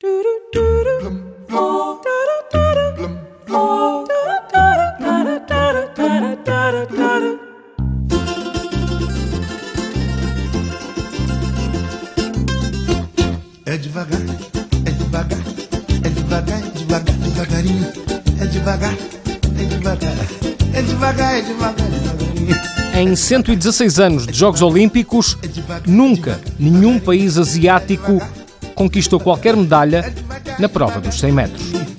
É devagar, é devagar, é devagar, é devagar, devagarinho. É devagar, é devagar, é devagar, é devagar, devagarinho. Em 116 anos de Jogos Olímpicos, nunca nenhum país asiático conquistou qualquer medalha na prova dos 100 metros.